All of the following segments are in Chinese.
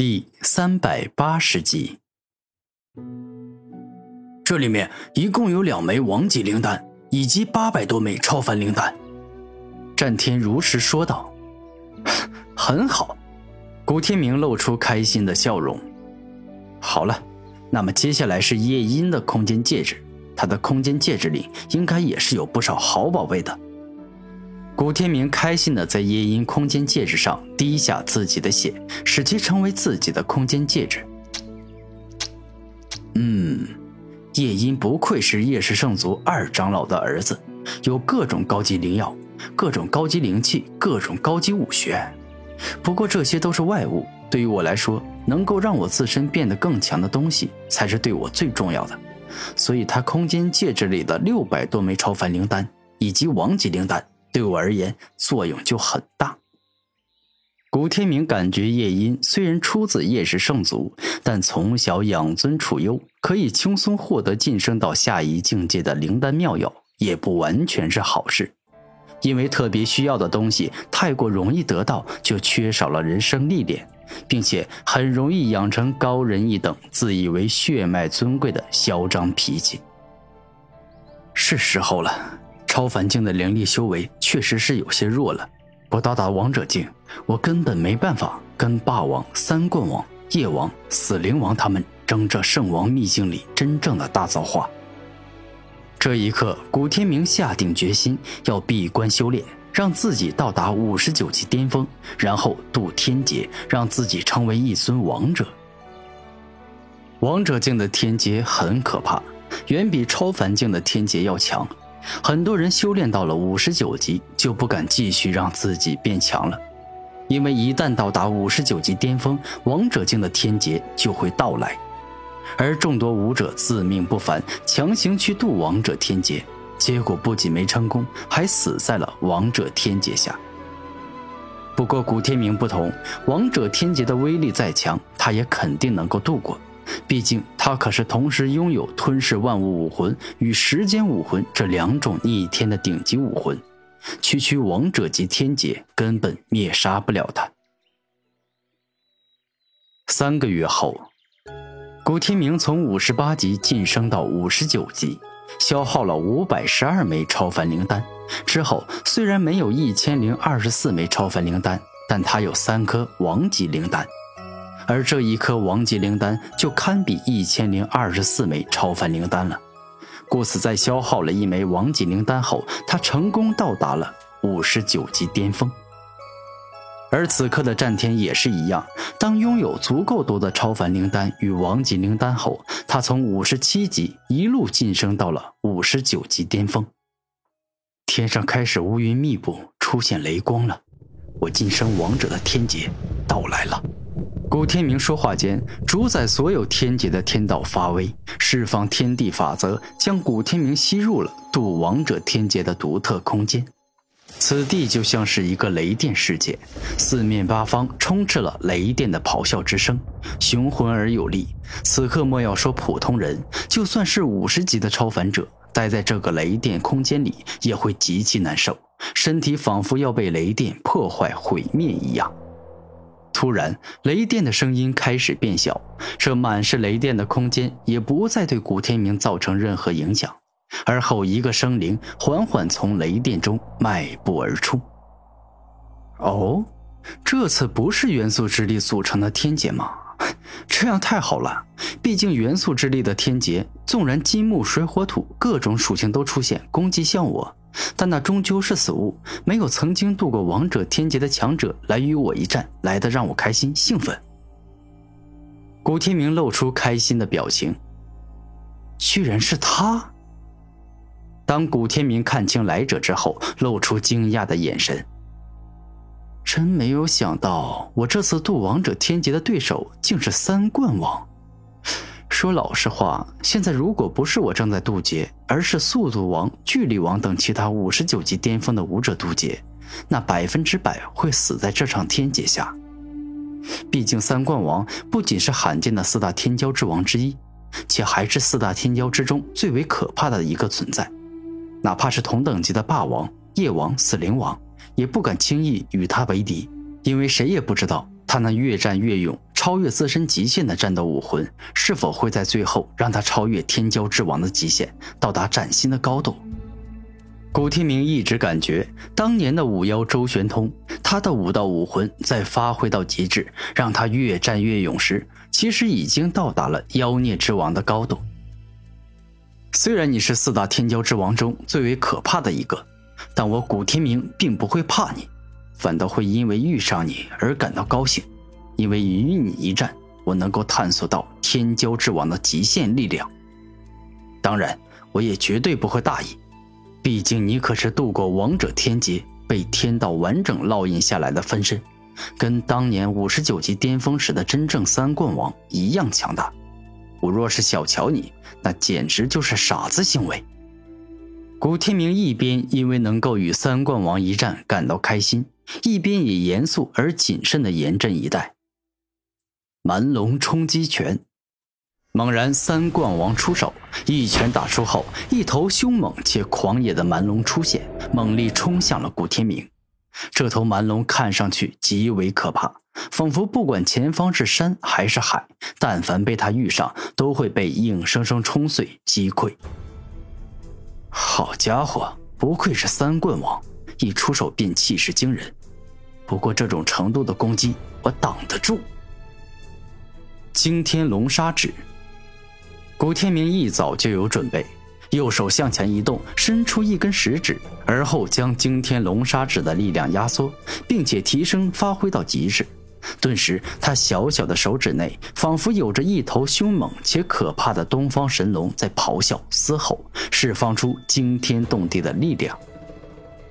第三百八十集，这里面一共有两枚王级灵丹，以及八百多枚超凡灵丹。战天如实说道：“ 很好。”古天明露出开心的笑容。好了，那么接下来是夜莺的空间戒指，他的空间戒指里应该也是有不少好宝贝的。古天明开心的在夜莺空间戒指上滴下自己的血，使其成为自己的空间戒指。嗯，夜莺不愧是夜氏圣族二长老的儿子，有各种高级灵药、各种高级灵气、各种高级武学。不过这些都是外物，对于我来说，能够让我自身变得更强的东西才是对我最重要的。所以，他空间戒指里的六百多枚超凡灵丹以及王级灵丹。对我而言，作用就很大。古天明感觉叶音虽然出自叶氏圣族，但从小养尊处优，可以轻松获得晋升到下一境界的灵丹妙药，也不完全是好事。因为特别需要的东西太过容易得到，就缺少了人生历练，并且很容易养成高人一等、自以为血脉尊贵的嚣张脾气。是时候了。超凡境的灵力修为确实是有些弱了，不到达王者境，我根本没办法跟霸王、三冠王、夜王、死灵王他们争这圣王秘境里真正的大造化。这一刻，古天明下定决心要闭关修炼，让自己到达五十九级巅峰，然后渡天劫，让自己成为一尊王者。王者境的天劫很可怕，远比超凡境的天劫要强。很多人修炼到了五十九级，就不敢继续让自己变强了，因为一旦到达五十九级巅峰，王者境的天劫就会到来，而众多武者自命不凡，强行去渡王者天劫，结果不仅没成功，还死在了王者天劫下。不过古天明不同，王者天劫的威力再强，他也肯定能够度过。毕竟他可是同时拥有吞噬万物武魂与时间武魂这两种逆天的顶级武魂，区区王者级天劫根本灭杀不了他。三个月后，古天明从五十八级晋升到五十九级，消耗了五百十二枚超凡灵丹。之后虽然没有一千零二十四枚超凡灵丹，但他有三颗王级灵丹。而这一颗王级灵丹就堪比一千零二十四枚超凡灵丹了，故此在消耗了一枚王级灵丹后，他成功到达了五十九级巅峰。而此刻的战天也是一样，当拥有足够多的超凡灵丹与王级灵丹后，他从五十七级一路晋升到了五十九级巅峰。天上开始乌云密布，出现雷光了，我晋升王者的天劫到来了。古天明说话间，主宰所有天劫的天道发威，释放天地法则，将古天明吸入了渡王者天劫的独特空间。此地就像是一个雷电世界，四面八方充斥了雷电的咆哮之声，雄浑而有力。此刻莫要说普通人，就算是五十级的超凡者，待在这个雷电空间里也会极其难受，身体仿佛要被雷电破坏毁灭一样。突然，雷电的声音开始变小，这满是雷电的空间也不再对古天明造成任何影响。而后，一个生灵缓缓从雷电中迈步而出。哦，这次不是元素之力组成的天劫吗？这样太好了，毕竟元素之力的天劫，纵然金木水火土各种属性都出现攻击向我。但那终究是死物，没有曾经度过王者天劫的强者来与我一战，来的让我开心兴奋。古天明露出开心的表情，居然是他。当古天明看清来者之后，露出惊讶的眼神。真没有想到，我这次渡王者天劫的对手竟是三冠王。说老实话，现在如果不是我正在渡劫，而是速度王、距离王等其他五十九级巅峰的武者渡劫，那百分之百会死在这场天劫下。毕竟三冠王不仅是罕见的四大天骄之王之一，且还是四大天骄之中最为可怕的一个存在。哪怕是同等级的霸王、夜王、死灵王，也不敢轻易与他为敌，因为谁也不知道他那越战越勇。超越自身极限的战斗武魂，是否会在最后让他超越天骄之王的极限，到达崭新的高度？古天明一直感觉，当年的五妖周玄通，他的武道武魂在发挥到极致，让他越战越勇时，其实已经到达了妖孽之王的高度。虽然你是四大天骄之王中最为可怕的一个，但我古天明并不会怕你，反倒会因为遇上你而感到高兴，因为与你一战，我能够探索到天骄之王的极限力量。当然，我也绝对不会大意，毕竟你可是度过王者天劫，被天道完整烙印下来的分身，跟当年五十九级巅峰时的真正三冠王一样强大。我若是小瞧你，那简直就是傻子行为。古天明一边因为能够与三冠王一战感到开心，一边也严肃而谨慎地严阵以待。蛮龙冲击拳，猛然三冠王出手，一拳打出后，一头凶猛且狂野的蛮龙出现，猛力冲向了古天明。这头蛮龙看上去极为可怕。仿佛不管前方是山还是海，但凡被他遇上，都会被硬生生冲碎击溃。好家伙，不愧是三冠王，一出手便气势惊人。不过这种程度的攻击，我挡得住。惊天龙杀指，古天明一早就有准备，右手向前一动，伸出一根食指，而后将惊天龙杀指的力量压缩，并且提升发挥到极致。顿时，他小小的手指内仿佛有着一头凶猛且可怕的东方神龙在咆哮嘶吼，释放出惊天动地的力量。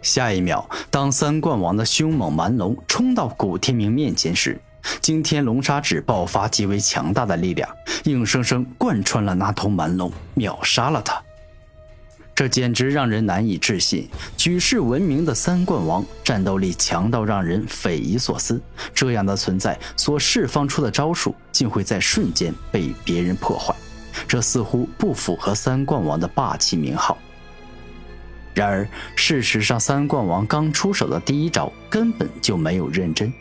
下一秒，当三冠王的凶猛蛮龙冲到古天明面前时，惊天龙杀指爆发极为强大的力量，硬生生贯穿了那头蛮龙，秒杀了他。这简直让人难以置信！举世闻名的三冠王，战斗力强到让人匪夷所思。这样的存在所释放出的招数，竟会在瞬间被别人破坏，这似乎不符合三冠王的霸气名号。然而，事实上，三冠王刚出手的第一招根本就没有认真。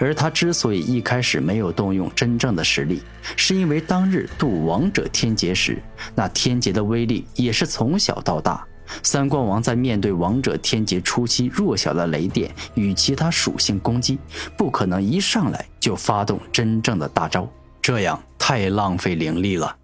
而他之所以一开始没有动用真正的实力，是因为当日渡王者天劫时，那天劫的威力也是从小到大。三冠王在面对王者天劫初期弱小的雷电与其他属性攻击，不可能一上来就发动真正的大招，这样太浪费灵力了。